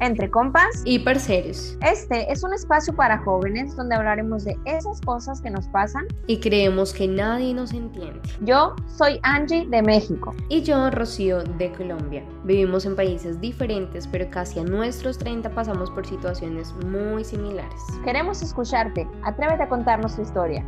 Entre compas y parceros. Este es un espacio para jóvenes donde hablaremos de esas cosas que nos pasan y creemos que nadie nos entiende. Yo soy Angie de México. Y yo, Rocío, de Colombia. Vivimos en países diferentes, pero casi a nuestros 30 pasamos por situaciones muy similares. Queremos escucharte. Atrévete a contarnos tu historia.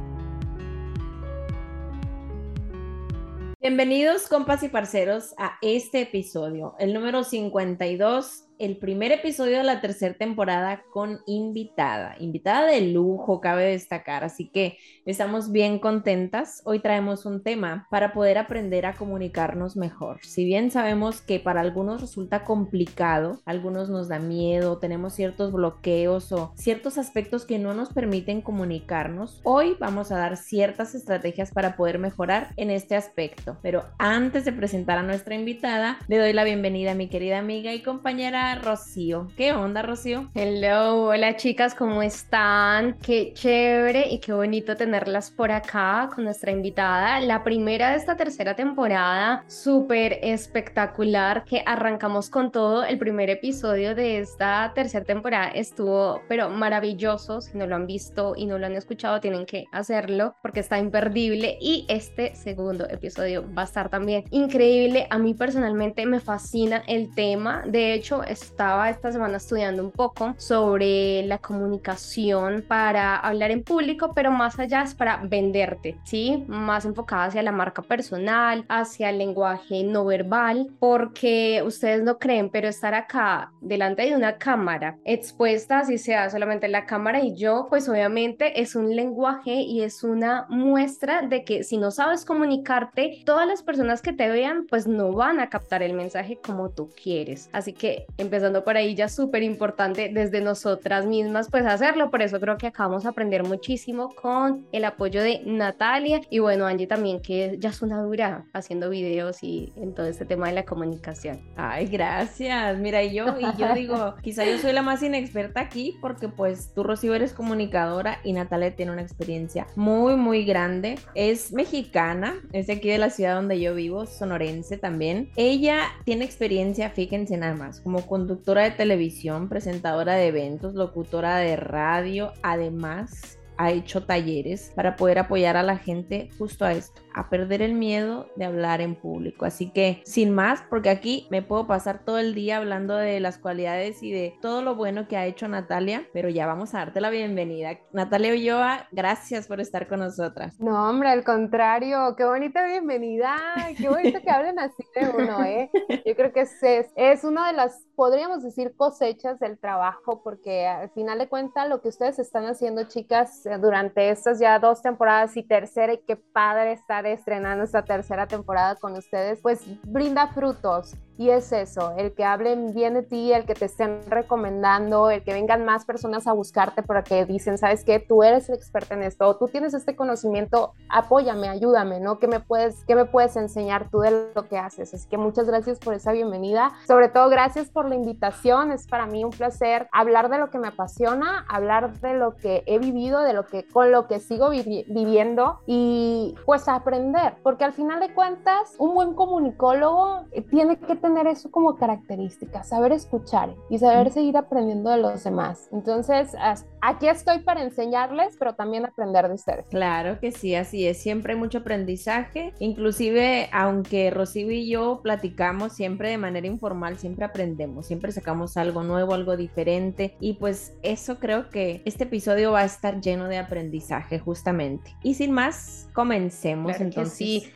Bienvenidos, compas y parceros, a este episodio, el número 52 el primer episodio de la tercera temporada con invitada, invitada de lujo, cabe destacar, así que estamos bien contentas. Hoy traemos un tema para poder aprender a comunicarnos mejor. Si bien sabemos que para algunos resulta complicado, algunos nos da miedo, tenemos ciertos bloqueos o ciertos aspectos que no nos permiten comunicarnos, hoy vamos a dar ciertas estrategias para poder mejorar en este aspecto. Pero antes de presentar a nuestra invitada, le doy la bienvenida a mi querida amiga y compañera Rocío. ¿Qué onda, Rocío? Hello, hola chicas, ¿cómo están? Qué chévere y qué bonito tenerlas por acá con nuestra invitada. La primera de esta tercera temporada, súper espectacular, que arrancamos con todo. El primer episodio de esta tercera temporada estuvo, pero maravilloso. Si no lo han visto y no lo han escuchado, tienen que hacerlo porque está imperdible. Y este segundo episodio va a estar también increíble. A mí personalmente me fascina el tema. De hecho, estaba esta semana estudiando un poco sobre la comunicación para hablar en público, pero más allá es para venderte, ¿sí? Más enfocada hacia la marca personal, hacia el lenguaje no verbal, porque ustedes no creen, pero estar acá delante de una cámara expuesta, así sea solamente la cámara y yo, pues obviamente es un lenguaje y es una muestra de que si no sabes comunicarte, todas las personas que te vean, pues no van a captar el mensaje como tú quieres. Así que empezando por ahí ya súper importante desde nosotras mismas pues hacerlo, por eso creo que acabamos de aprender muchísimo con el apoyo de Natalia y bueno Angie también que ya es una dura haciendo videos y en todo este tema de la comunicación. Ay, gracias. Mira, y yo, y yo digo, quizá yo soy la más inexperta aquí porque pues tú Rocío eres comunicadora y Natalia tiene una experiencia muy, muy grande. Es mexicana, es de aquí de la ciudad donde yo vivo, sonorense también. Ella tiene experiencia, fíjense nada más, como conductora de televisión, presentadora de eventos, locutora de radio, además ha hecho talleres para poder apoyar a la gente justo a esto, a perder el miedo de hablar en público. Así que sin más, porque aquí me puedo pasar todo el día hablando de las cualidades y de todo lo bueno que ha hecho Natalia, pero ya vamos a darte la bienvenida. Natalia Ulloa, gracias por estar con nosotras. No, hombre, al contrario, qué bonita bienvenida, qué bonito que hablen así de uno, ¿eh? Yo creo que es, es, es una de las, podríamos decir, cosechas del trabajo, porque al final de cuentas lo que ustedes están haciendo, chicas, eh, durante estas ya dos temporadas y tercera, y qué padre estar estrenando esta tercera temporada con ustedes, pues brinda frutos. Y es eso, el que hablen bien de ti, el que te estén recomendando, el que vengan más personas a buscarte porque dicen, sabes qué, tú eres el experto en esto, tú tienes este conocimiento, apóyame, ayúdame, ¿no? ¿Qué me puedes, qué me puedes enseñar tú de lo que haces? Así que muchas gracias por esa bienvenida. Sobre todo, gracias por la invitación. Es para mí un placer hablar de lo que me apasiona, hablar de lo que he vivido, de lo que, con lo que sigo viviendo y pues aprender, porque al final de cuentas, un buen comunicólogo tiene que tener eso como característica, saber escuchar y saber seguir aprendiendo de los demás. Entonces, aquí estoy para enseñarles, pero también aprender de ustedes. Claro que sí, así es. Siempre hay mucho aprendizaje. Inclusive, aunque Rocío y yo platicamos siempre de manera informal, siempre aprendemos, siempre sacamos algo nuevo, algo diferente. Y pues eso creo que este episodio va a estar lleno de aprendizaje justamente. Y sin más, comencemos entonces. Sí.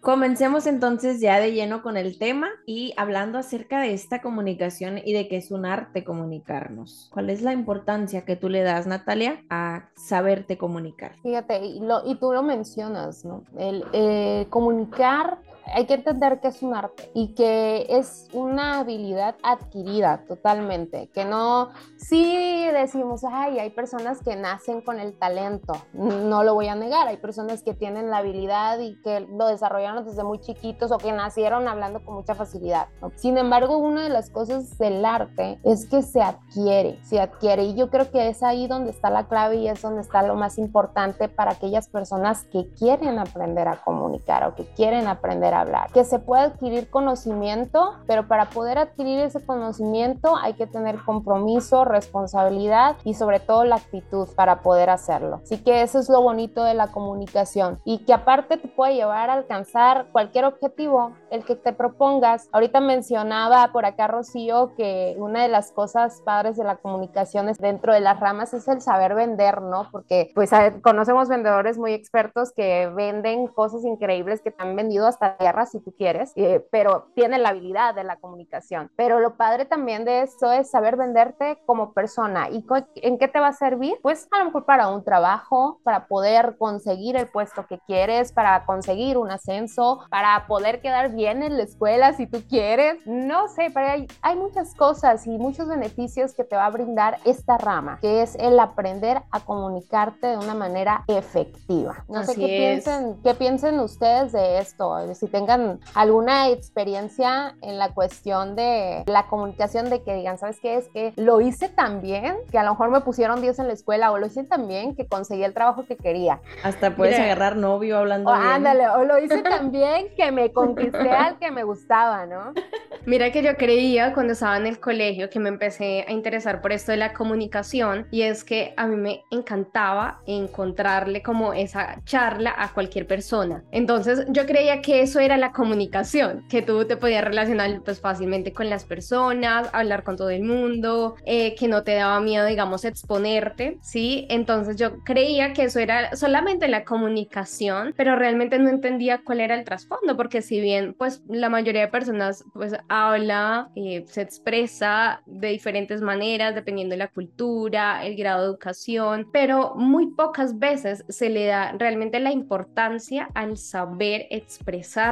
comencemos entonces ya de lleno con el tema y hablando acerca de esta comunicación y de que es un arte comunicarnos. ¿Cuál es la importancia que tú le das, Natalia, a saberte comunicar? Fíjate, y, tú lo mencionas, ¿no? El eh, comunicar hay que entender que es un arte y que es una habilidad adquirida totalmente, que no, sí decimos, ay, hay personas que nacen con el talento, no lo voy a negar, hay personas que tienen la habilidad y que lo desarrollaron desde muy chiquitos o que nacieron hablando con mucha facilidad. Sin embargo, una de las cosas del arte es que se adquiere, se adquiere y yo creo que es ahí donde está la clave y es donde está lo más importante para aquellas personas que quieren aprender a comunicar o que quieren aprender hablar, que se puede adquirir conocimiento, pero para poder adquirir ese conocimiento hay que tener compromiso, responsabilidad y sobre todo la actitud para poder hacerlo. Así que eso es lo bonito de la comunicación y que aparte te puede llevar a alcanzar cualquier objetivo, el que te propongas. Ahorita mencionaba por acá Rocío que una de las cosas padres de la comunicación es dentro de las ramas es el saber vender, ¿no? Porque pues conocemos vendedores muy expertos que venden cosas increíbles que han vendido hasta guerras si tú quieres, eh, pero tienen la habilidad de la comunicación. Pero lo padre también de eso es saber venderte como persona y en qué te va a servir, pues a lo mejor para un trabajo, para poder conseguir el puesto que quieres, para conseguir un ascenso, para poder quedar bien en la escuela si tú quieres, no sé, pero hay, hay muchas cosas y muchos beneficios que te va a brindar esta rama, que es el aprender a comunicarte de una manera efectiva. No sé qué piensen, qué piensen ustedes de esto, si tengan alguna experiencia en la cuestión de la comunicación, de que digan, ¿sabes qué? Es que lo hice tan bien que a lo mejor me pusieron 10 en la escuela o lo hice tan bien que conseguí el trabajo que quería. Hasta puedes agarrar novio hablando o, Ándale, o lo hice tan bien que me conquisté al que me gustaba, ¿no? Mira que yo creía cuando estaba en el colegio que me empecé a interesar por esto de la comunicación y es que a mí me encantaba encontrarle como esa charla a cualquier persona. Entonces yo creía que eso era la comunicación, que tú te podías relacionar pues fácilmente con las personas, hablar con todo el mundo, eh, que no te daba miedo, digamos, exponerte, ¿sí? Entonces yo creía que eso era solamente la comunicación, pero realmente no entendía cuál era el trasfondo, porque si bien pues la mayoría de personas pues habla, eh, se expresa de diferentes maneras dependiendo de la cultura, el grado de educación, pero muy pocas veces se le da realmente la importancia al saber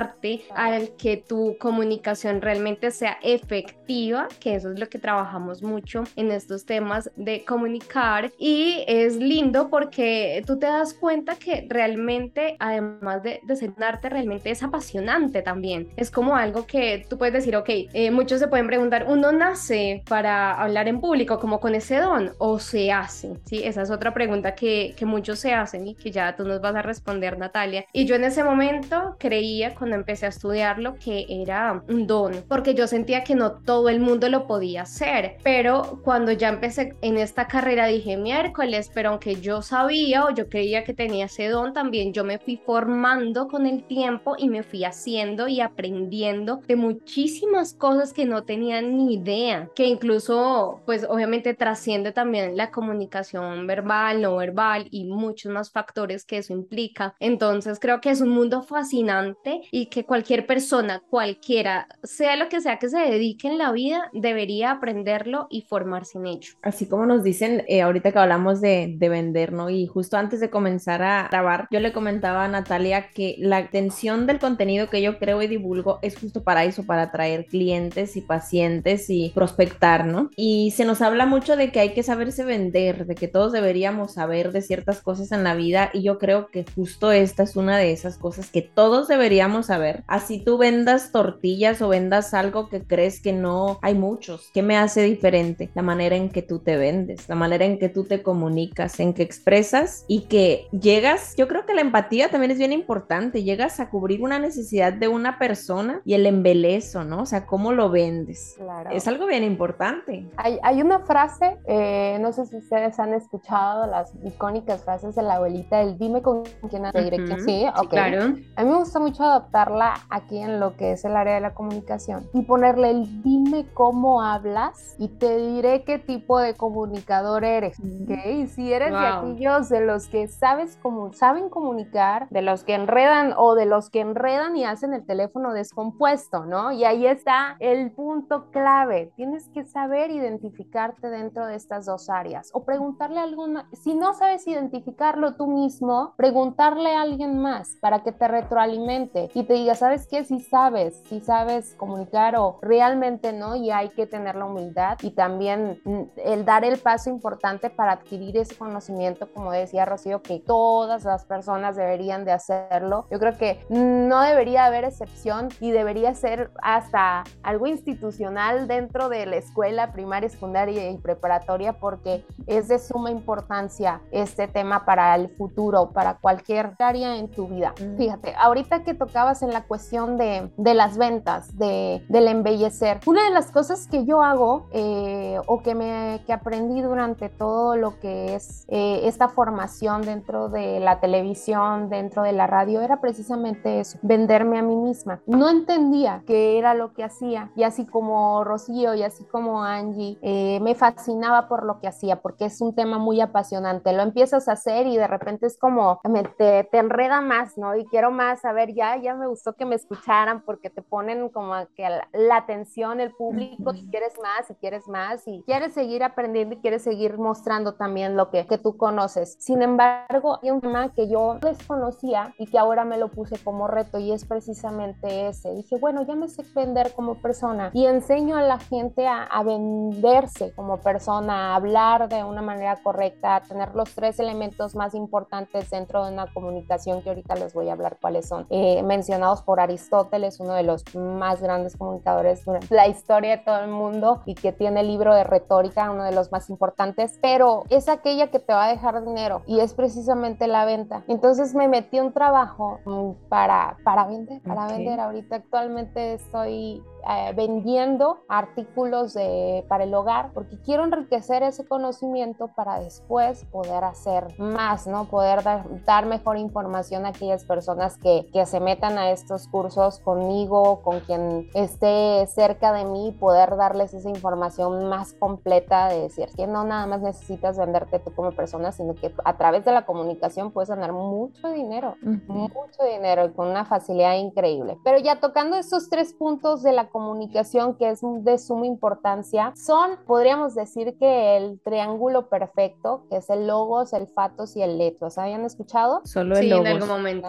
expresarte, al que tu comunicación realmente sea efectiva, que eso es lo que trabajamos mucho en estos temas de comunicar y es lindo porque tú te das cuenta que realmente además de, de ser un arte realmente es apasionante también, es como algo que tú puedes decir, ok, eh, muchos se pueden preguntar, ¿uno nace para hablar en público como con ese don o se hace? Sí, esa es otra pregunta que, que muchos se hacen y que ya tú nos vas a responder, Natalia. Y yo en ese momento creía cuando empecé a estudiarlo que era un don, porque yo sentía que no todo el mundo lo podía hacer, pero cuando ya empecé en esta carrera dije miércoles, pero aunque yo sabía o yo creía que tenía ese don, también yo me fui formando con el tiempo y me fui haciendo y aprendiendo de muchísimas cosas que no tenía ni idea, que incluso pues obviamente trasciende también la comunicación verbal, no verbal y muchos más factores que eso implica. Entonces creo que es un mundo fascinante y que cualquier persona, cualquiera, sea lo que sea que se dedique en la vida, debería aprenderlo y formarse en ello. Así como nos dicen eh, ahorita que hablamos de, de vender, ¿no? Y justo antes de comenzar a grabar, yo le comentaba a Natalia que la atención del contenido que yo creo y divulgo es justo para eso, para atraer clientes y pacientes y prospectar, ¿no? Y se nos habla mucho de que hay que saberse vender, de que todos deberíamos saber de ciertas cosas en la vida y yo creo que justo esta es una de esas cosas que todos deberíamos saber. Así tú vendas tortillas o vendas algo que crees que no hay muchos. ¿Qué me hace diferente? La manera en que tú te vendes, la manera en que tú te comunicas, en que expresas y que llegas. Yo creo que la empatía también es bien importante. Llegas a cubrir una necesidad de una persona y el embelezo, ¿no? O sea, cómo lo vendes. Claro. Es algo bien importante. Hay, hay una frase, eh, no sé si ustedes han escuchado las icónicas frases de la abuelita, el dime con quién te diré que sí, ok. claro. A mí me gusta mucho adaptarla aquí en lo que es el área de la comunicación y ponerle el dime cómo hablas y te diré qué tipo de comunicador eres, ¿ok? Si eres de aquellos de los que sabes cómo, saben comunicar, de los que enredan o de los que enredan y hacen el teléfono descompuesto, ¿no? Y ahí está el punto clave. Tienes que saber identificarte dentro de estas dos áreas o preguntarle a alguna, si no sabes identificarlo tú mismo, preguntarle a alguien más para que te retroalimente y te diga, ¿sabes qué? Si sabes, si sabes comunicar o realmente no, y hay que tener la humildad y también mm, el dar el paso importante para adquirir ese conocimiento, como decía Rocío, que todas las personas deberían de hacerlo. Yo creo que no debería haber excepción y debería ser hasta algo institucional dentro de la escuela primaria, secundaria y preparatoria porque es de suma importancia este tema para el futuro, para cualquier área en tu vida. Mm. Fíjate, ahorita que tocabas en la cuestión de, de las ventas, de, del embellecer, una de las cosas que yo hago eh, o que, me, que aprendí durante todo lo que es eh, esta formación dentro de la televisión, dentro de la radio, era precisamente eso, venderme a mí misma. No entendía qué era lo que hacía y así como Rocío y así como Angie, eh, me fascinaba por lo que hacía porque es un tema muy apasionante. Lo empiezas a hacer y de repente es como, te, te enreda más, ¿no? Y quiero más, a ver, ya, ya me gustó que me escucharan porque te ponen como que la, atención, el público, y quieres más y quieres más y quieres seguir aprendiendo y quieres seguir mostrando también lo que, que tú conoces. Sin embargo, hay un tema que yo desconocía y que ahora me lo puse como reto y es precisamente ese. Dije, bueno, ya me sé vender como persona y enseño a la gente a, a venderse como persona, a hablar de una manera correcta, a tener los tres elementos más importantes dentro de una comunicación que ahorita les voy a hablar cuáles son. Eh, mencionados por Aristóteles, uno de los más grandes comunicadores de la historia de todo el mundo y que tiene el libro de retórica, uno de los más importantes, pero es aquella que te va a dejar dinero y es precisamente la venta. Entonces me metí un trabajo mm, para, para vender, para vender. Ahorita actualmente estoy eh, vendiendo artículos de, para el hogar porque quiero enriquecer ese conocimiento para después poder hacer más, ¿no? Poder dar, dar mejor información a aquellas personas que, que, se metan a estos cursos conmigo, con quien esté cerca de mí, poder darles esa información más completa de decir que no nada más necesitas venderte tú como persona, sino que a través de la comunicación puedes ganar mucho dinero, mucho dinero y con una facilidad increíble. Pero ya tocando estos tres puntos de la comunicación que es de suma importancia son, podríamos decir que el triángulo perfecto, que es el logos, el fatos y el letos. ¿Habían escuchado? Solo el sí, logos. en algún momento.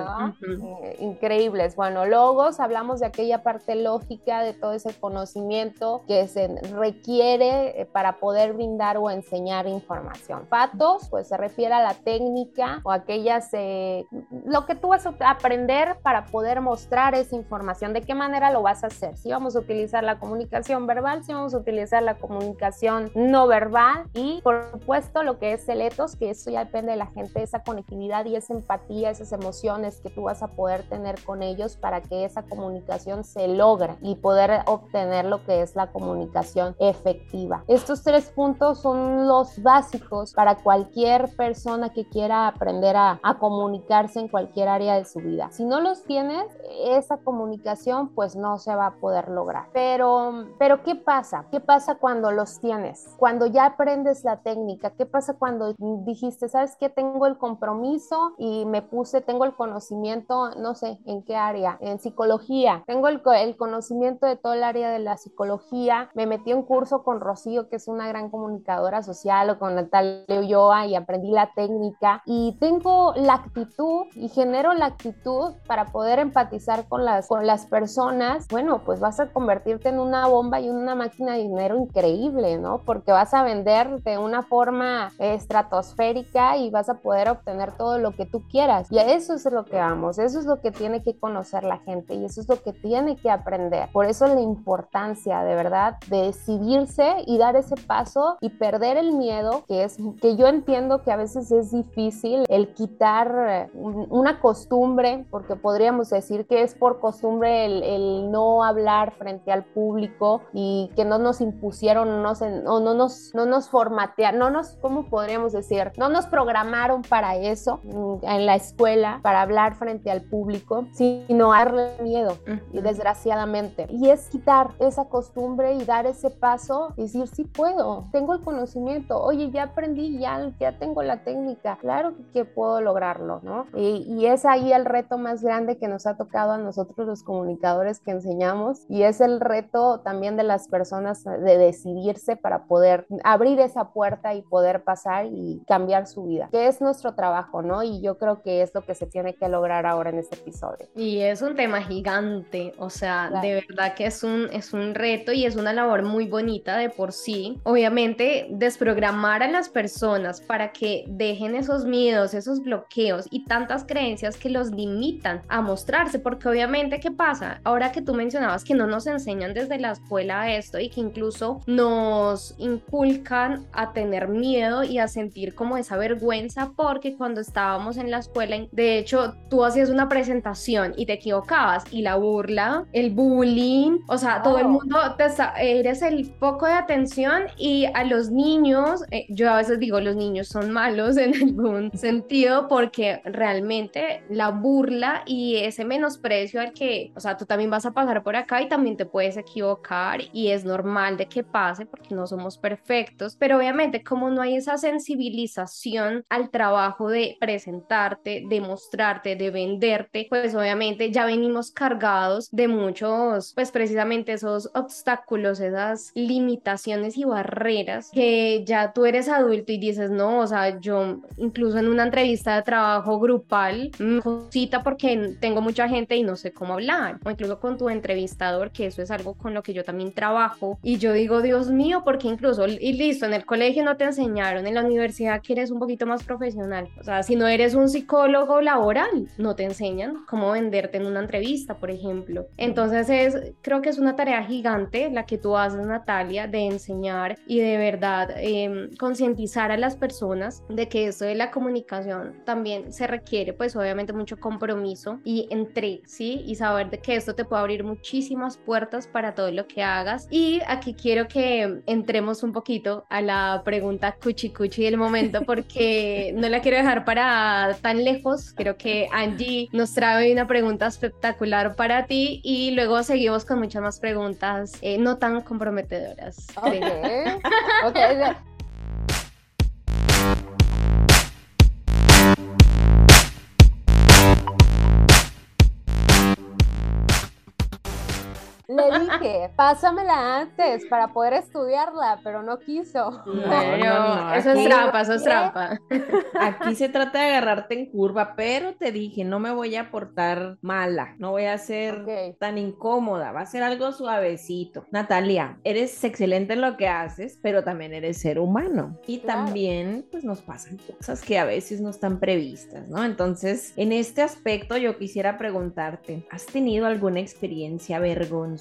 Eh, increíbles. Bueno, logos, hablamos de aquella parte lógica, de todo ese conocimiento que se requiere eh, para poder brindar o enseñar información. Fatos, pues se refiere a la técnica o aquellas, eh, lo que tú vas a aprender para poder mostrar esa información. ¿De qué manera lo vas a hacer? Si vamos a utilizar la comunicación verbal, si vamos a utilizar la comunicación no verbal y por supuesto lo que es el etos, que eso ya depende de la gente, esa conectividad y esa empatía, esas emociones que tú vas a poder tener con ellos para que esa comunicación se logre y poder obtener lo que es la comunicación efectiva. Estos tres puntos son los básicos para cualquier persona que quiera aprender a, a comunicarse en cualquier área de su vida. Si no los tienes, esa comunicación pues no se va a poder lograr pero, pero ¿qué pasa? ¿Qué pasa cuando los tienes? Cuando ya aprendes la técnica, ¿qué pasa cuando dijiste, sabes que tengo el compromiso y me puse, tengo el conocimiento, no sé, en qué área, en psicología, tengo el, el conocimiento de todo el área de la psicología, me metí un curso con Rocío, que es una gran comunicadora social, o con Natalia Ulloa y aprendí la técnica. Y tengo la actitud y genero la actitud para poder empatizar con las, con las personas, bueno, pues vas a convertirte en una bomba y una máquina de dinero increíble, ¿no? Porque vas a vender de una forma estratosférica y vas a poder obtener todo lo que tú quieras. Y a eso es lo que vamos, eso es lo que tiene que conocer la gente y eso es lo que tiene que aprender. Por eso la importancia, de verdad, de decidirse y dar ese paso y perder el miedo, que es que yo entiendo que a veces es difícil el quitar una costumbre, porque podríamos decir que es por costumbre el, el no hablar frente al público y que no nos impusieron no nos, o no nos, no nos formatearon, no nos, ¿cómo podríamos decir? No nos programaron para eso en la escuela, para hablar frente al público, sino darle miedo, y desgraciadamente. Y es quitar esa costumbre y dar ese paso decir, sí puedo, tengo el conocimiento, oye, ya aprendí, ya, ya tengo la técnica, claro que puedo lograrlo, ¿no? Y, y es ahí el reto más grande que nos ha tocado a nosotros los comunicadores que enseñamos y es el reto también de las personas de decidirse para poder abrir esa puerta y poder pasar y cambiar su vida, que es nuestro trabajo, ¿no? Y yo creo que es lo que se tiene que lograr ahora en este episodio. Y es un tema gigante, o sea, de verdad que es un, es un reto y es una labor muy bonita de por sí. Obviamente, desprogramar a las personas para que dejen esos miedos, esos bloqueos y tantas creencias que los limitan a mostrarse, porque obviamente, ¿qué pasa? Ahora que tú mencionabas que no nos nos enseñan desde la escuela esto y que incluso nos inculcan a tener miedo y a sentir como esa vergüenza porque cuando estábamos en la escuela, de hecho, tú hacías una presentación y te equivocabas y la burla, el bullying, o sea, todo el mundo, te eres el foco de atención y a los niños, eh, yo a veces digo, los niños son malos en algún sentido porque realmente la burla y ese menosprecio al que, o sea, tú también vas a pasar por acá y también te puedes equivocar y es normal de que pase porque no somos perfectos, pero obviamente como no hay esa sensibilización al trabajo de presentarte, de mostrarte, de venderte, pues obviamente ya venimos cargados de muchos, pues precisamente esos obstáculos, esas limitaciones y barreras que ya tú eres adulto y dices, no, o sea, yo incluso en una entrevista de trabajo grupal, me cita porque tengo mucha gente y no sé cómo hablar, o incluso con tu entrevistador, que eso es algo con lo que yo también trabajo, y yo digo, Dios mío, porque incluso, y listo, en el colegio no te enseñaron, en la universidad que eres un poquito más profesional, o sea, si no eres un psicólogo laboral, no te enseñan cómo venderte en una entrevista, por ejemplo. Entonces es, creo que es una tarea gigante la que tú haces, Natalia, de enseñar y de verdad em, concientizar a las personas de que esto de la comunicación también se requiere, pues obviamente mucho compromiso y entre, ¿sí? Y saber de que esto te puede abrir muchísimas puertas para todo lo que hagas. Y aquí quiero que entremos un poquito a la pregunta cuchi cuchi del momento porque no la quiero dejar para tan lejos. Creo que Angie nos trae una pregunta espectacular para ti y luego seguimos con muchas más preguntas eh, no tan comprometedoras. Ok, ok. Le dije, pásamela antes para poder estudiarla, pero no quiso. No, eso es trampa, eso es trampa. Aquí se trata de agarrarte en curva, pero te dije, no me voy a portar mala, no voy a ser tan incómoda, va a ser algo suavecito. Natalia, eres excelente en lo que haces, pero también eres ser humano. Y también, pues nos pasan cosas que a veces no están previstas, ¿no? Entonces, en este aspecto yo quisiera preguntarte, ¿has tenido alguna experiencia vergonzosa?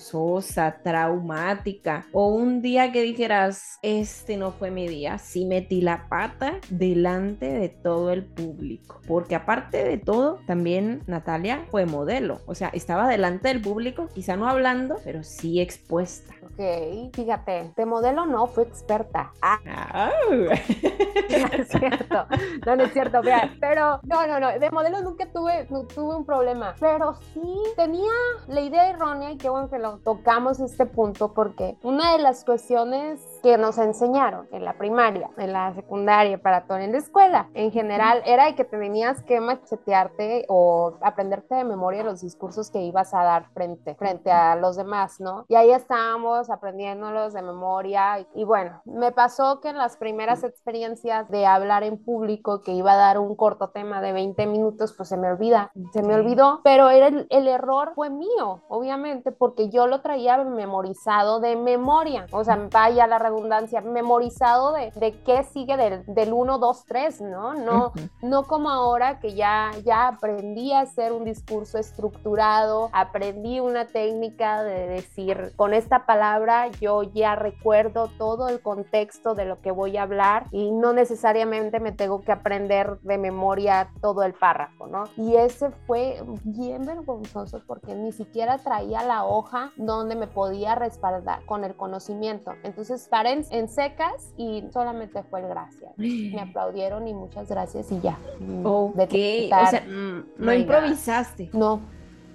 Traumática, o un día que dijeras, este no fue mi día, sí metí la pata delante de todo el público. Porque aparte de todo, también Natalia fue modelo, o sea, estaba delante del público, quizá no hablando, pero sí expuesta. Ok, fíjate, de modelo no, fue experta. Ah. es cierto, no, no es cierto, pero no, no, no, de modelo nunca tuve, no, tuve un problema, pero sí tenía la idea errónea y qué bueno que lo tocamos este punto porque una de las cuestiones que nos enseñaron en la primaria, en la secundaria, para todo en la escuela, en general, era que te tenías que machetearte o aprenderte de memoria los discursos que ibas a dar frente, frente a los demás, ¿no? Y ahí estábamos aprendiéndolos de memoria. Y, bueno, me pasó que en las primeras experiencias de hablar en público, que iba a dar un corto tema de 20 minutos, pues se me olvida, se me olvidó, pero era el, el error fue mío, obviamente, porque yo lo traía memorizado de memoria. O sea, vaya la redundancia, memorizado de, de qué sigue del, del 1, 2, 3, ¿no? No, no como ahora que ya, ya aprendí a hacer un discurso estructurado, aprendí una técnica de decir, con esta palabra yo ya recuerdo todo el contexto de lo que voy a hablar y no necesariamente me tengo que aprender de memoria todo el párrafo, ¿no? Y ese fue bien vergonzoso porque ni siquiera traía la hoja donde me podía respaldar con el conocimiento. Entonces en, secas y solamente fue el gracias. Me aplaudieron y muchas gracias y ya. Ok, o sea, no improvisaste. No,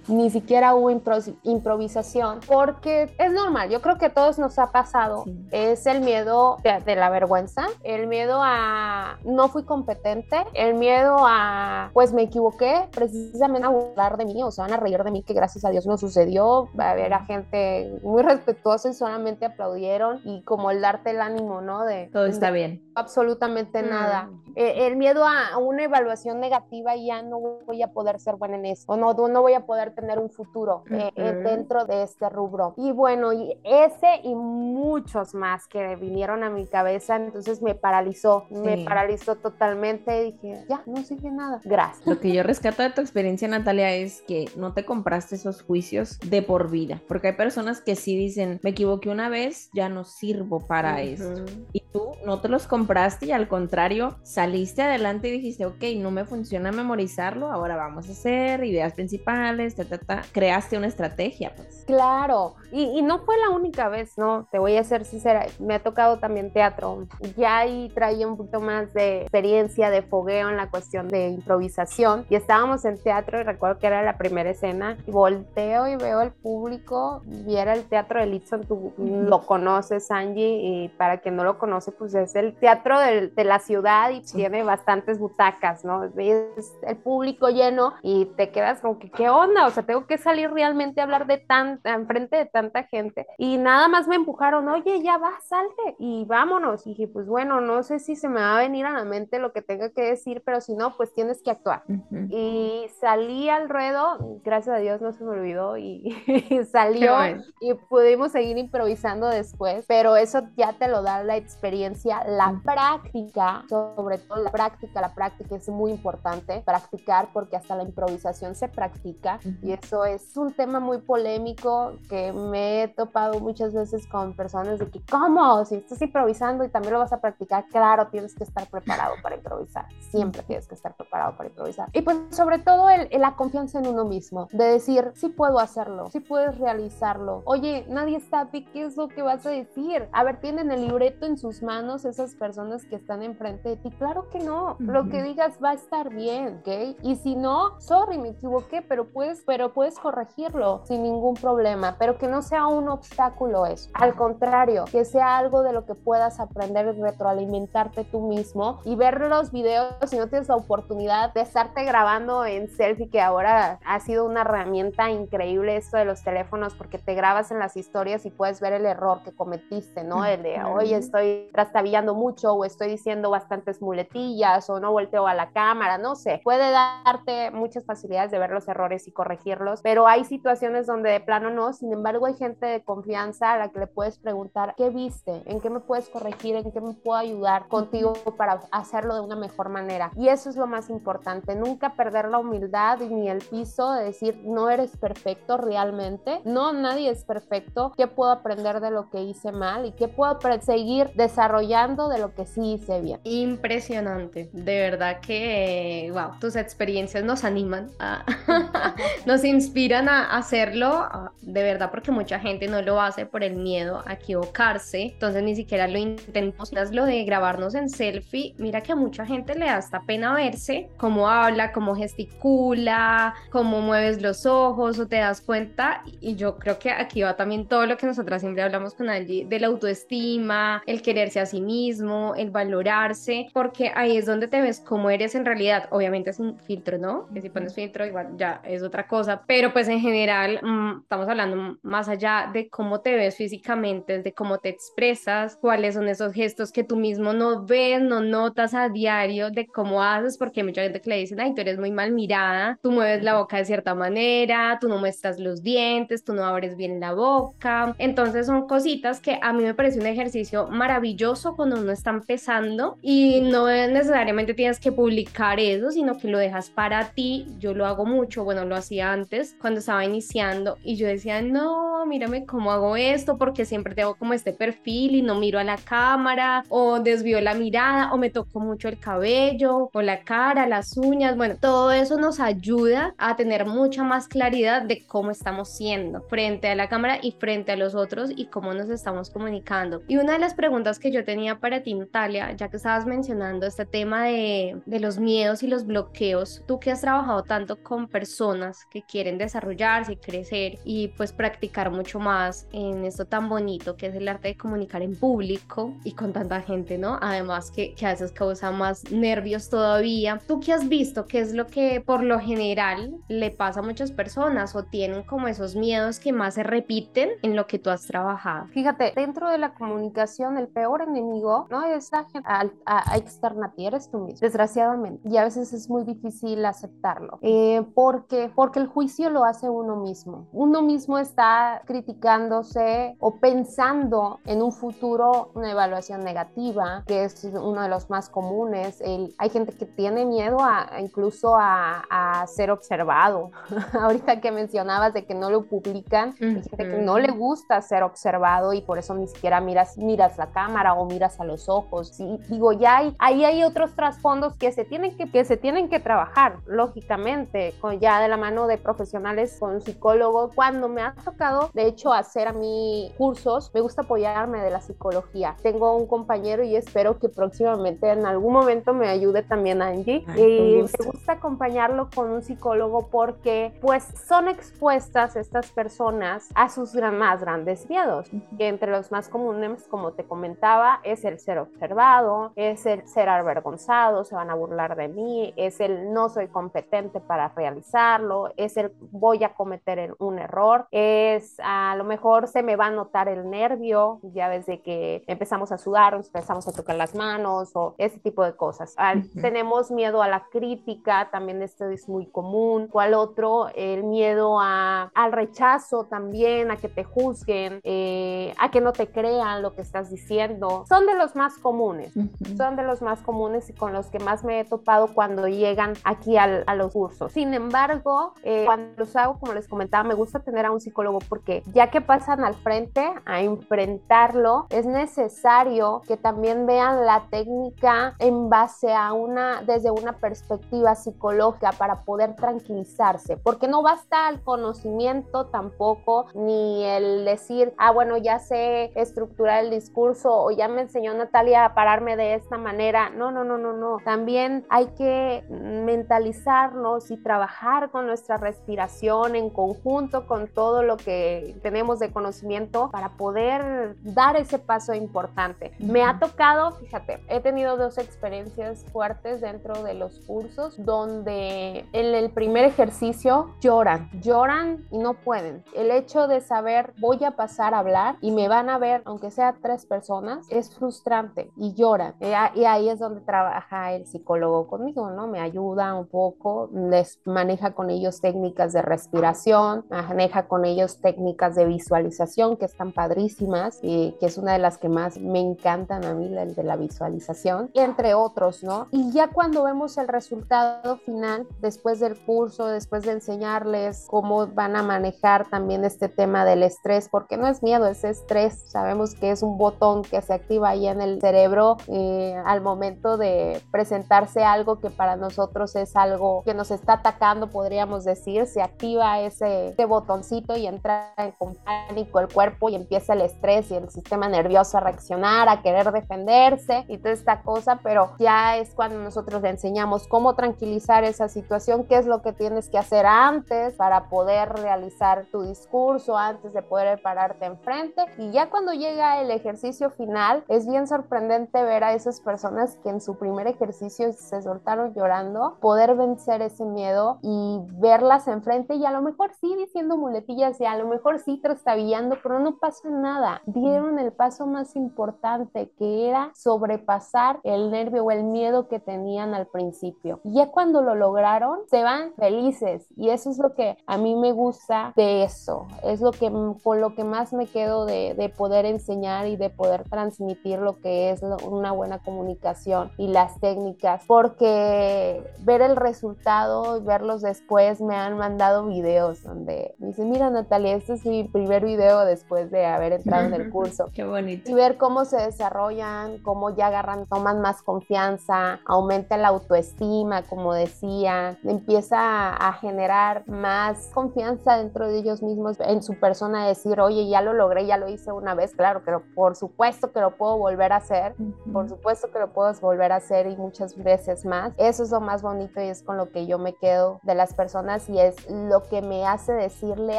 ni siquiera hubo improvisación, porque es normal, yo creo que a todos nos ha pasado, es el miedo de, la vergüenza, el miedo a no fui competente, el miedo a pues me equivoqué, precisamente a burlar de mí, o sea, van a reír de mí, que gracias a Dios no sucedió, va a haber a gente muy respetuosa y solamente aplaudieron y como el darte el ánimo, ¿no? De todo está bien. Absolutamente nada. eh, el miedo a una evaluación negativa ya no voy a poder ser buena en eso, o no, no voy a poder tener un futuro eh, eh, dentro de este rubro. Y bueno, y ese y muchos más que vinieron a mi cabeza, entonces me paralizó, me paralizó totalmente. Dije, ya, no sigue nada. Gracias. Lo que yo rescato de tu experiencia, Natalia, es que no te compraste esos juicios de por vida, porque hay personas que sí dicen, me equivoqué una vez, ya no sirvo para esto. Y tú no te los compraste y al contrario, saliste adelante y dijiste, ok, no me funciona memorizarlo, ahora vamos a hacer ideas principales, ta, ta, ta. Creaste una estrategia, pues. Claro, y, y no fue la única vez, ¿no? Te voy a ser sincera, me ha tocado también teatro. Ya ahí traía un poquito más de experiencia, de fogueo en la cuestión de improvisación. Y estábamos en teatro y recuerdo que era la primera escena. Y volteo y veo el público y era el teatro de Litson, tú lo conoces, Angie, y para quien no lo conoce, pues es el teatro de, de la ciudad y tiene bastantes butacas, ¿no? Ves el público lleno y te quedas como que, ¿qué onda? O sea, tengo que salir realmente a hablar de tanta, enfrente de tanta gente. Y nada más me empujaron, oye, ya va, salte y vámonos. Y dije, pues bueno, no sé si se me va a venir a la mente lo que tenga que decir, pero si no, pues tienes que actuar. Y salí al ruedo, gracias a Dios no se me olvidó y, salió y pudimos seguir improvisando después, pero eso ya te lo da la experiencia, la práctica, sobre todo la práctica, la práctica es muy importante, practicar porque hasta la improvisación se practica y eso es un tema muy polémico que me he topado muchas veces con personas de que, ¿cómo? Si estás improvisando y también lo vas a practicar, claro, tienes que estar preparado para improvisar, siempre tienes que estar preparado para improvisar. Y pues sobre todo el, la confianza en uno mismo, de decir, sí puedo hacerlo, sí puedes realizarlo. Oye, nadie sabe qué es lo que vas a decir. A ver, tienen el libreto en sus manos esas personas que están enfrente de ti. Claro que no, lo que digas va a estar bien, ¿ok? Y si no, sorry, me equivoqué, pero puedes, pero puedes corregirlo sin ningún problema, pero que no sea un obstáculo eso. Al contrario, que sea algo de lo que puedas aprender y retroalimentarte tú mismo y ver los videos si no tienes la oportunidad de estarte grabando en selfie, que ahora ha sido una herramienta increíble esto de los teléfonos porque te grabas en las historias y puedes ver el error que cometiste, ¿no? El de, oye, estoy trastabillando mucho o estoy diciendo bastantes muletillas o no volteo a la cámara, no sé. Puede darte muchas facilidades de ver los errores y corregirlos, pero hay situaciones donde de plano no. Sin embargo, hay gente de confianza a la que le puedes preguntar, ¿qué viste? ¿En qué me puedes corregir? ¿En qué me puedo ayudar contigo para hacerlo de una mejor manera? Y eso es lo más importante, nunca perder la humildad ni el piso de decir, no eres perfecto realmente. No, nadie es perfecto. ¿Qué puedo aprender de lo que hice mal? ¿Y qué puedo seguir desarrollando de lo que sí hice bien? Impresionante. De verdad que, wow, tus experiencias nos animan, nos inspiran a hacerlo, de verdad, porque mucha gente no lo hace por el miedo a equivocarse. Entonces ni siquiera lo intentamos. Lo de grabarnos en selfie, mira que a mucha gente le da hasta pena verse cómo habla, cómo gesticula, cómo mueves los ojos o te das cuenta. Y yo creo que aquí va también todo lo que nosotras siempre hablamos con Angie de la autoestima, el quererse a sí mismo, el valorarse, porque ahí es donde te ves cómo eres en realidad. Obviamente es un filtro, ¿no? Que si pones filtro igual ya es otra cosa, pero pues en general mm, estamos hablando más allá de cómo te ves físicamente, de cómo te expresas, cuáles son esos gestos que tú mismo no ves, no notas a diario, de cómo haces, porque hay mucha gente que le dicen, ay, tú eres muy mal mirada, tú mueves la boca de cierta manera, tú no muestras los dientes, tú no abres bien la boca. Entonces son cositas que a mí me parece un ejercicio maravilloso cuando uno está empezando y no necesariamente tienes que publicar eso, sino que lo dejas para ti. Yo lo hago mucho, bueno, lo hacía antes cuando estaba iniciando y yo decía, no, mírame cómo hago esto, porque siempre tengo como este perfil y no miro a la cámara o desvío la mirada o me toco mucho el cabello o la cara, las uñas. Bueno, todo eso nos ayuda a tener mucha más claridad de cómo estamos siendo frente a la cámara y frente a los otros y cómo nos estamos comunicando. Y una de las preguntas que yo tenía para ti, Natalia, ya que estabas mencionando este tema de, de los miedos y los bloqueos, tú que has trabajado tanto con personas que quieren desarrollarse y crecer y pues practicar mucho más en esto tan bonito que es el arte de comunicar en público y con tanta gente, ¿no? Además que, que a veces causa más nervios todavía. ¿Tú qué has visto? ¿Qué es lo que por lo general le pasa a muchas personas o tienen como esos miedos que más se repiten en lo que tú has trabajado? Fíjate, dentro de la comunicación el peor enemigo no es la gente a, a, a eres tú mismo, desgraciadamente. Y a veces es muy difícil aceptarlo, eh, porque, porque el juicio lo hace uno mismo. Uno mismo está criticándose o pensando en un futuro una evaluación negativa, que es uno de los más comunes. El, hay gente que tiene miedo a, incluso a, a ser observado. Ahorita que mencionabas de que no lo publican, hay gente que no le gusta ser observado y por eso ni siquiera miras, miras la cámara o miras a los ojos. Y digo, ya hay, ahí hay otros trasfondos que se tienen que, que se tienen que trabajar, lógicamente, con, ya de la mano de profesionales, con psicólogos. Cuando me ha tocado, de hecho, hacer a mí cursos, me gusta apoyarme de la psicología. Tengo un compañero y espero que próximamente en algún momento me ayude también Angie. y me gusta acompañarlo con un psicólogo porque pues son expuestas estas personas a sus más grandes miedos, que entre los más comunes, como te comentaba, es el ser observado, es el ser avergonzado, se van a burlar de mí, es el no soy competente para realizarlo, es el voy a cometer un error, es a lo mejor se me va a notar el nervio, ya desde que empezamos a sudar, empezamos a tocar las manos o ese tipo de cosas. Tenemos miedo a la crítica, también esto es muy común. ¿Cuál otro? El miedo a, al rechazo también, a que te juzguen, eh, a que no te crean lo que estás diciendo. Son de los más comunes, son de los más comunes y con los que más me he topado cuando llegan aquí al, a los cursos. Sin embargo, eh, cuando los hago, como les comentaba, me gusta tener a un psicólogo porque ya que pasan al frente a enfrentarlo, es necesario que también vean la técnica en base a una, desde una perspectiva psicológica para poder tranquilizarse, porque no basta el conocimiento tampoco, ni el decir, ah, bueno, ya sé estructurar el discurso o ya me enseñó Natalia a pararme de esta manera. No, no, no, no, no. También hay que mentalizarnos y trabajar con nuestra respiración en conjunto con todo lo que tenemos de conocimiento para poder dar ese paso importante. Me ha tocado, fíjate, he tenido dos experiencias fuertes dentro de los cursos donde en el primer ejercicio lloran, lloran y no pueden. El hecho de saber voy a pasar a hablar y me van a ver, aunque sea tres personas, es frustrante y lloran. Y ahí es donde trabaja el psicólogo conmigo, ¿no? Me ayuda un poco, les maneja con ellos técnicas de respiración, maneja con ellos técnicas de visualización que están padrísimas y que es una de las que más me encantan a mí, el de la visualización, entre otros, ¿no? Y ya cuando vemos el resultado final, después del curso, después de enseñarles cómo van a manejar también este tema del estrés, porque no es miedo, es estrés. Sabemos que es un botón que se activa ahí en el cerebro eh, al momento de presentarse algo que para nosotros es algo que nos está atacando, podríamos decir, se activa ese, ese botoncito y entra en pánico el cuerpo y empieza el estrés y el sistema nervioso a reaccionar, a querer defenderse y toda esta cosa, pero ya es cuando nosotros le enseñamos cómo tranquilizar esa situación, qué es lo que tienes que hacer antes para poder realizar tu discurso, antes de poder pararte enfrente. Y ya cuando llega el ejercicio final, es bien sorprendente ver a esas personas que en su primer ejercicio se soltaron llorando, poder vencer ese miedo y verlas enfrente y a lo mejor sí diciendo muletillas y a lo mejor sí trastabillando, pero no pasa nada. Dieron el paso más importante que era sobrepasar el nervio o el miedo que tenían al principio. Y ya cuando lo lograron, se van felices y eso es lo que a mí me gusta de eso. Es lo que con lo que más me quedo de, de poder enseñar y de poder transmitir lo que es una buena comunicación y las técnicas, porque ver el resultado y verlos después me han mandado videos donde dicen, mira Natalia, este es mi primer video después de haber entrado en el curso. Qué bonito. Y ver cómo se desarrollan, cómo ya agarran, toman más confianza, aumenta la autoestima, como decía, empieza a generar más confianza dentro de ellos mismos, en su persona, decir, oye, ya lo logré, ya lo hice una vez, claro, pero por supuesto que lo puedo volver a hacer, por supuesto que lo puedo volver a hacer y muchas veces más. Eso es lo más bonito y es con lo que yo me quedo de las personas y es lo que me hace decirle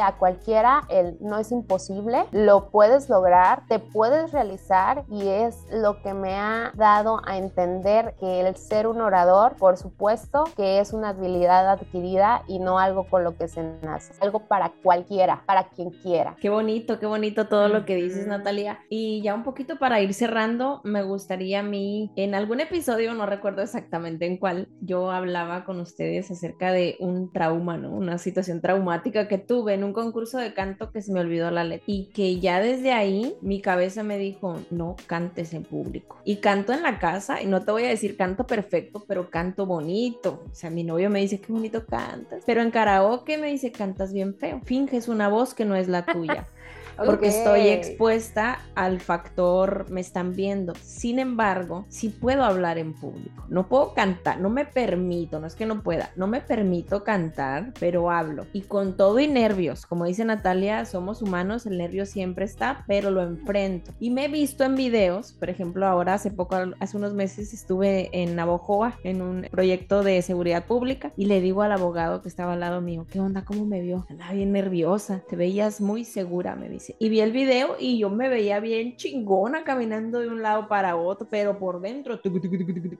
a cualquiera, el no es imposible, lo puedes lograr, te puedes realizar y es lo que me ha dado a entender que el ser un orador, por supuesto, que es una habilidad adquirida y no algo con lo que se nace, algo para cualquiera, para quien quiera. Qué bonito, qué bonito todo lo que dices, Natalia. Y ya un poquito para ir cerrando, me gustaría a mí en algún episodio, no recuerdo exactamente en cuál, yo hablaba con ustedes acerca de un trauma, ¿no? Una situación traumática que tuve en un concurso de canto que se me olvidó la letra y que ya desde ahí mi cabeza me dijo, no cantes en público. Y canto en la casa y no te voy a decir canto perfecto, pero canto bonito. O sea, mi novio me dice, qué bonito cantas. Pero en karaoke me dice, cantas bien feo. Finges una voz que no es la tuya. porque estoy expuesta al factor me están viendo. Sin embargo, sí puedo hablar en público. No puedo cantar, no me permito, no es que no pueda, no me permito cantar, pero hablo. Y con todo y nervios, como dice Natalia, somos humanos, el nervio siempre está, pero lo enfrento. Y me he visto en videos, por ejemplo, ahora hace poco, hace unos meses estuve en Navojoa, en un proyecto de seguridad pública, y le digo al abogado que estaba al lado mío, ¿qué onda? ¿Cómo me vio? Andaba bien nerviosa, te veías muy segura, me dice y vi el video y yo me veía bien chingona caminando de un lado para otro, pero por dentro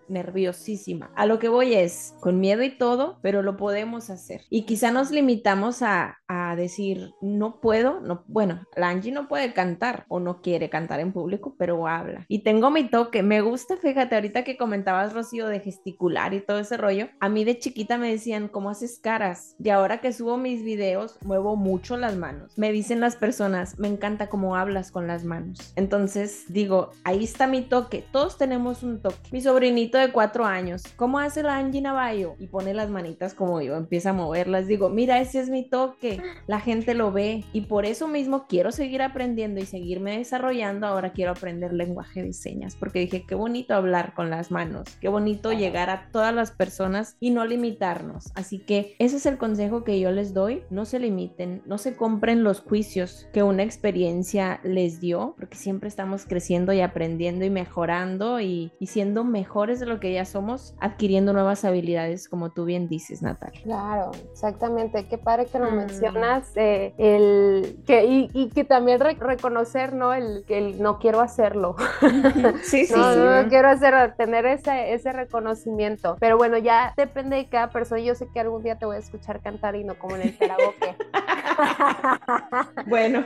nerviosísima. A lo que voy es, con miedo y todo, pero lo podemos hacer. Y quizá nos limitamos a, a decir, no puedo, no, bueno, la Angie no puede cantar o no quiere cantar en público, pero habla. Y tengo mi toque, me gusta, fíjate, ahorita que comentabas, Rocío, de gesticular y todo ese rollo, a mí de chiquita me decían, ¿cómo haces caras? Y ahora que subo mis videos, muevo mucho las manos. Me dicen las personas, me encanta cómo hablas con las manos. Entonces digo, ahí está mi toque. Todos tenemos un toque. Mi sobrinito de cuatro años, ¿cómo hace la Angie Navajo? Y pone las manitas como yo, empieza a moverlas. Digo, mira, ese es mi toque. La gente lo ve. Y por eso mismo quiero seguir aprendiendo y seguirme desarrollando. Ahora quiero aprender lenguaje de señas porque dije, qué bonito hablar con las manos. Qué bonito llegar a todas las personas y no limitarnos. Así que ese es el consejo que yo les doy. No se limiten, no se compren los juicios que una experiencia les dio, porque siempre estamos creciendo y aprendiendo y mejorando y, siendo mejores de lo que ya somos, adquiriendo nuevas habilidades, como tú bien dices, Natalia. Claro, exactamente. Qué padre que lo mm. mencionas, eh, el, que, y, que también reconocer, ¿no? El que el, no quiero hacerlo. sí, sí, no, no quiero hacer, tener ese, ese reconocimiento. Pero bueno, ya depende de cada persona. Yo sé que algún día te voy a escuchar cantar y no como en el karaoke. bueno.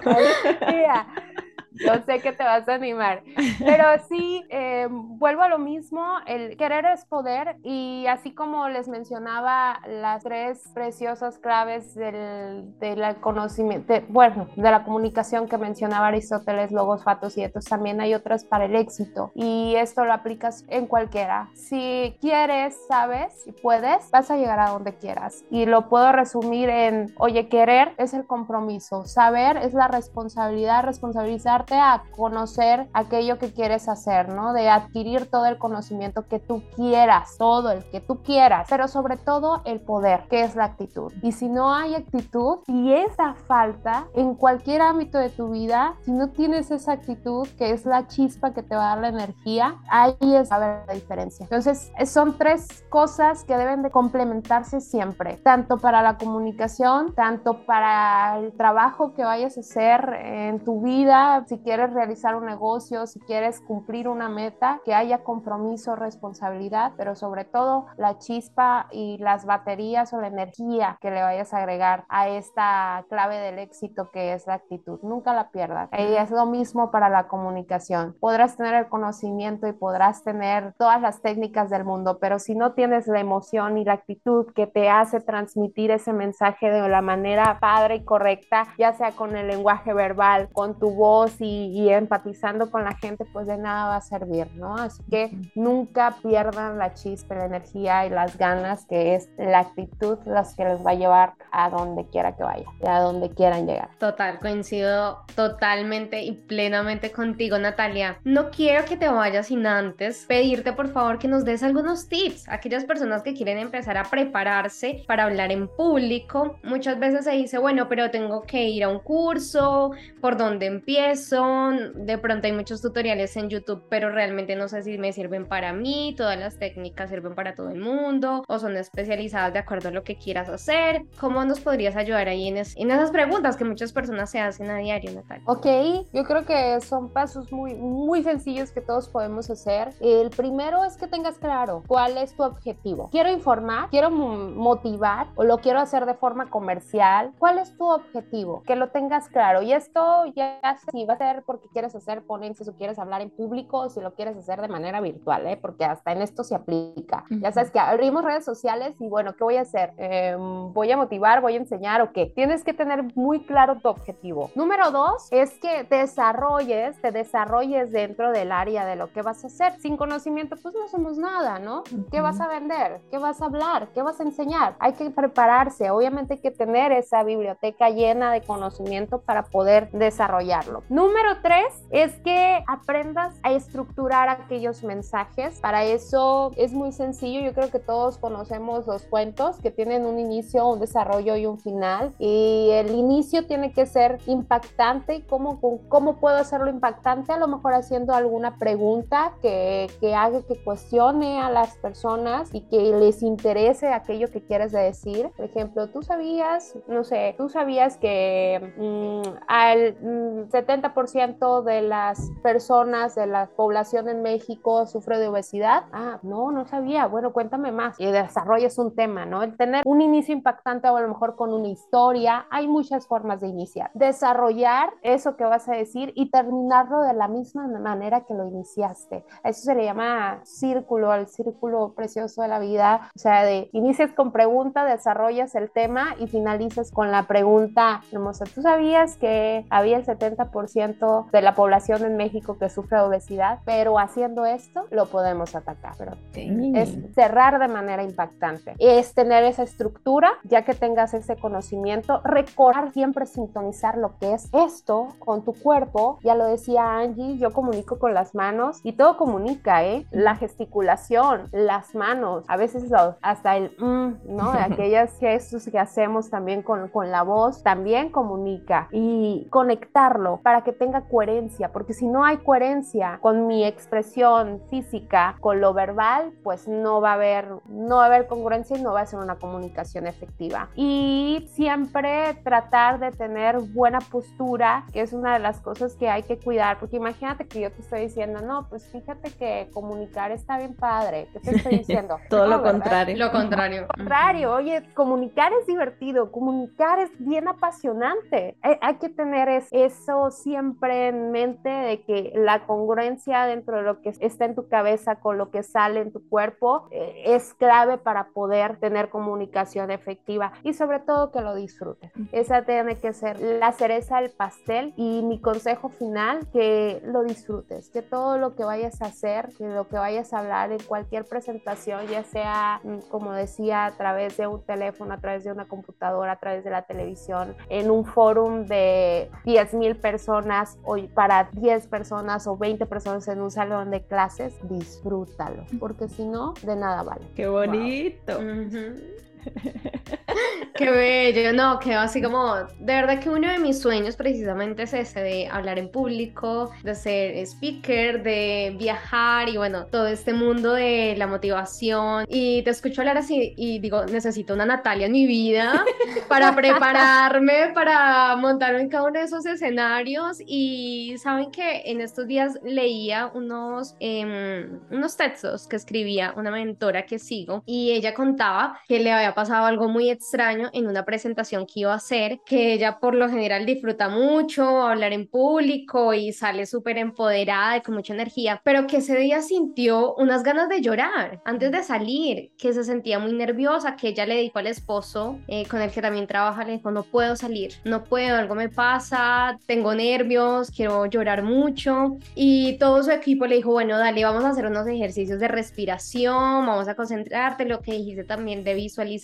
Yo sé que te vas a animar. Pero sí, eh, vuelvo a lo mismo, el querer es poder y así como les mencionaba las tres preciosas claves del, de la conocimiento, bueno, de la comunicación que mencionaba Aristóteles, logos, fatos y etos, también hay otras para el éxito y esto lo aplicas en cualquiera. Si quieres, sabes y puedes, vas a llegar a donde quieras. Y lo puedo resumir en, oye, querer es el compromiso, saber es la responsabilidad, responsabilizar a conocer aquello que quieres hacer, ¿no? De adquirir todo el conocimiento que tú quieras, todo el que tú quieras, pero sobre todo el poder, que es la actitud. Y si no hay actitud y esa falta en cualquier ámbito de tu vida, si no tienes esa actitud, que es la chispa que te va a dar la energía, ahí es a ver la diferencia. Entonces, son tres cosas que deben de complementarse siempre, tanto para la comunicación, tanto para el trabajo que vayas a hacer en tu vida, si quieres realizar un negocio, si quieres cumplir una meta, que haya compromiso, responsabilidad, pero sobre todo la chispa y las baterías o la energía que le vayas a agregar a esta clave del éxito que es la actitud. Nunca la pierdas. Y es lo mismo para la comunicación. Podrás tener el conocimiento y podrás tener todas las técnicas del mundo, pero si no tienes la emoción y la actitud que te hace transmitir ese mensaje de la manera padre y correcta, ya sea con el lenguaje verbal, con tu voz y, empatizando con la gente, pues de nada va a servir, ¿no? Así que nunca pierdan la chispa, la energía y las ganas, que es la actitud las que les va a llevar a donde quiera que vaya, a donde quieran llegar. Total, coincido totalmente y plenamente contigo, Natalia. No quiero que te vayas sin antes pedirte por favor que nos des algunos tips a aquellas personas que quieren empezar a prepararse para hablar en público. Muchas veces se dice, bueno, pero tengo que ir a un curso, ¿por dónde empiezo? Son, de pronto hay muchos tutoriales en YouTube, pero realmente no sé si me sirven para mí, todas las técnicas sirven para todo el mundo o son especializadas de acuerdo a lo que quieras hacer. ¿Cómo nos podrías ayudar ahí en, en esas preguntas que muchas personas se hacen a diario, Natalia? Ok, yo creo que son pasos muy, muy sencillos que todos podemos hacer. El primero es que tengas claro cuál es tu objetivo. Quiero informar, quiero motivar o lo quiero hacer de forma comercial. ¿Cuál es tu objetivo? Que lo tengas claro. Y esto ya si vas hacer porque quieres hacer ponencias o quieres hablar en público o si lo quieres hacer de manera virtual, ¿eh? porque hasta en esto se aplica. Ya sabes que abrimos redes sociales y bueno, ¿qué voy a hacer? Em, ¿Voy a motivar? ¿Voy a enseñar o qué? Tienes que tener muy claro tu objetivo. Número dos es que desarrolles, te desarrolles dentro del área de lo que vas a hacer. Sin conocimiento, pues no somos nada, ¿no? ¿Qué vas a vender? ¿Qué vas a hablar? ¿Qué vas a enseñar? Hay que prepararse, obviamente hay que tener esa biblioteca llena de conocimiento para poder desarrollarlo. Número tres es que aprendas a estructurar aquellos mensajes. Para eso es muy sencillo. Yo creo que todos conocemos los cuentos que tienen un inicio, un desarrollo y un final. Y el inicio tiene que ser impactante. ¿Cómo, cómo puedo hacerlo impactante? A lo mejor haciendo alguna pregunta que, que haga que cuestione a las personas y que les interese aquello que quieres decir. Por ejemplo, tú sabías, no sé, tú sabías que mm, al 70% de las personas de la población en México sufre de obesidad. Ah, no, no sabía. Bueno, cuéntame más. Y desarrolles un tema, ¿no? El tener un inicio impactante o a lo mejor con una historia. Hay muchas formas de iniciar. Desarrollar eso que vas a decir y terminarlo de la misma manera que lo iniciaste. Eso se le llama círculo, el círculo precioso de la vida. O sea, de inicias con pregunta, desarrollas el tema y finalizas con la pregunta hermosa. ¿Tú sabías que había el 70% de la población en México que sufre obesidad? Pero haciendo esto lo podemos atacar. Pero es cerrar de manera impactante. Es tener esa estructura, ya que tengas ese conocimiento, recordar siempre sintonizar lo que es esto con tu cuerpo. Ya lo decía Angie, yo comunico con las manos y todo comunica, ¿eh? La gesticulación, las manos, a veces hasta el mm, ¿no? Aquellas gestos que hacemos también con, con la voz, también comunica y conectarlo para que tenga coherencia, porque si no hay coherencia con mi expresión física, con lo verbal, pues no va a haber, no va a haber congruencia y no va a ser una comunicación efectiva. Y siempre tratar de tener buena postura, que es una de las cosas que hay que cuidar, porque imagínate que yo te estoy diciendo, no, pues fíjate que comunicar está bien padre, ¿qué te estoy diciendo? Todo lo contrario. Lo contrario. Lo contrario, oye, comunicar es divertido, comunicar es bien apasionante. Hay, hay que tener eso siempre en mente de que la congruencia dentro de lo que está en tu cabeza con lo que sale en tu cuerpo eh, es clave para poder tener comunicación efectiva y sobre todo que lo disfrutes. Esa tiene que ser la cereza del pastel y mi consejo final, que lo disfrutes, que todo lo que vayas a hacer, que lo que vayas a hablar en cualquier presentación, ya sea, mm, como decía, a través de un teléfono, a través de una computadora, a través de la televisión, en un fórum de 10 mil personas o para 10 personas o 20 personas en un salón de clases, disfrútalo, porque si no, de nada vale. Qué bonito. Qué bello, no, quedó así como, de verdad que uno de mis sueños precisamente es ese, de hablar en público, de ser speaker, de viajar y bueno, todo este mundo de la motivación. Y te escucho hablar así y digo, necesito una Natalia en mi vida para prepararme, para montarme en cada uno de esos escenarios. Y saben que en estos días leía unos, em, unos textos que escribía una mentora que sigo y ella contaba que le había pasado algo muy extraño en una presentación que iba a hacer, que ella por lo general disfruta mucho hablar en público y sale súper empoderada y con mucha energía, pero que ese día sintió unas ganas de llorar antes de salir, que se sentía muy nerviosa, que ella le dijo al esposo eh, con el que también trabaja, le dijo, no puedo salir, no puedo, algo me pasa, tengo nervios, quiero llorar mucho y todo su equipo le dijo, bueno, dale, vamos a hacer unos ejercicios de respiración, vamos a concentrarte, lo que dijiste también de visualización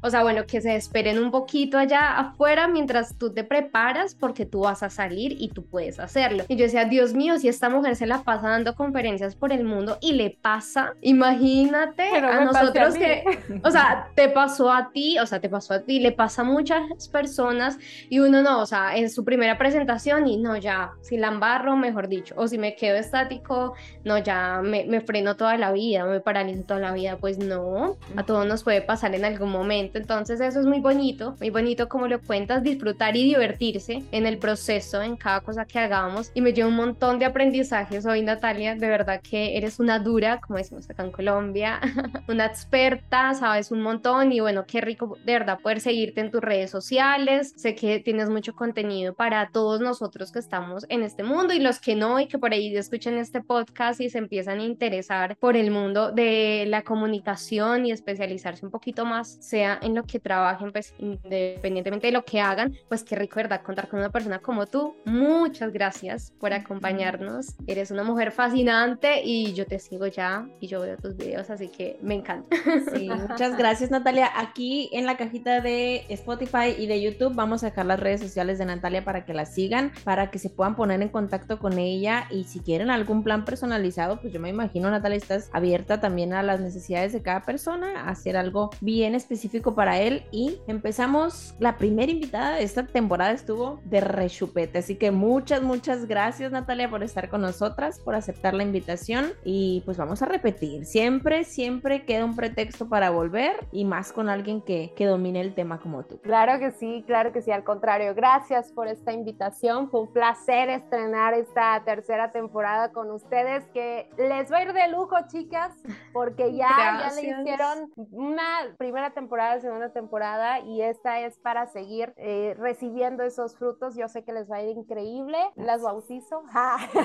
o sea, bueno, que se esperen un poquito allá afuera mientras tú te preparas porque tú vas a salir y tú puedes hacerlo. Y yo decía, Dios mío, si esta mujer se la pasa dando conferencias por el mundo y le pasa, imagínate a nosotros que, o sea, te pasó a ti, o sea, te pasó a ti, le pasa a muchas personas y uno no, o sea, es su primera presentación y no, ya, si la embarro, mejor dicho, o si me quedo estático, no, ya me, me freno toda la vida, me paralizo toda la vida, pues no, a todos nos puede pasar en algún momento. Entonces eso es muy bonito, muy bonito como lo cuentas, disfrutar y divertirse en el proceso, en cada cosa que hagamos. Y me llevo un montón de aprendizajes hoy, Natalia. De verdad que eres una dura, como decimos acá en Colombia, una experta, sabes un montón y bueno, qué rico de verdad poder seguirte en tus redes sociales. Sé que tienes mucho contenido para todos nosotros que estamos en este mundo y los que no y que por ahí escuchen este podcast y se empiezan a interesar por el mundo de la comunicación y especializarse un poquito más, sea en lo que trabajen, pues independientemente de lo que hagan, pues qué rico, ¿verdad? Contar con una persona como tú. Muchas gracias por acompañarnos. Eres una mujer fascinante y yo te sigo ya y yo veo tus videos, así que me encanta. Sí, muchas gracias Natalia. Aquí en la cajita de Spotify y de YouTube vamos a dejar las redes sociales de Natalia para que la sigan, para que se puedan poner en contacto con ella y si quieren algún plan personalizado, pues yo me imagino Natalia estás abierta también a las necesidades de cada persona, a hacer algo bien específico para él y empezamos, la primera invitada de esta temporada estuvo de rechupete, así que muchas, muchas gracias Natalia por estar con nosotras, por aceptar la invitación y pues vamos a repetir, siempre, siempre queda un pretexto para volver y más con alguien que, que domine el tema como tú. Claro que sí, claro que sí, al contrario, gracias por esta invitación, fue un placer estrenar esta tercera temporada con ustedes, que les va a ir de lujo chicas, porque ya, ya le hicieron una primera temporada, segunda temporada y esta es para seguir eh, recibiendo esos frutos, yo sé que les va a ir increíble, las bautizo.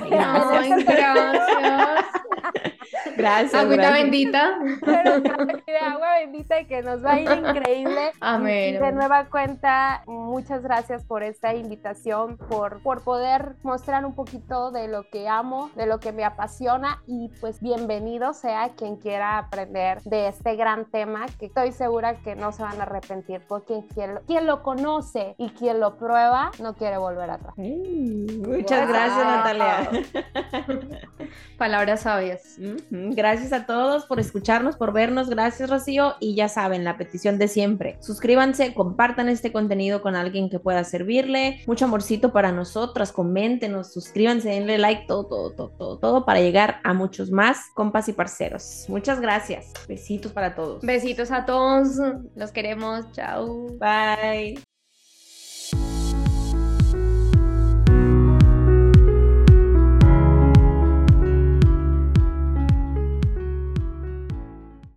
gracias. Gracias. Agüita bendita. Pero de agua bendita y que nos va a ir increíble. Amén. De nueva cuenta, muchas gracias por esta invitación, por, por poder mostrar un poquito de lo que amo, de lo que me apasiona y pues bienvenido sea quien quiera aprender de este gran tema que estoy segura que no se van a arrepentir porque quien lo, quien lo conoce y quien lo prueba no quiere volver atrás. Mm, muchas gracias Natalia. Palabras sabias. Gracias a todos por escucharnos, por vernos. Gracias, Rocío. Y ya saben, la petición de siempre. Suscríbanse, compartan este contenido con alguien que pueda servirle. Mucho amorcito para nosotras. Coméntenos, suscríbanse, denle like, todo, todo, todo, todo, todo para llegar a muchos más compas y parceros. Muchas gracias. Besitos para todos. Besitos a todos. Los queremos. Chao. Bye.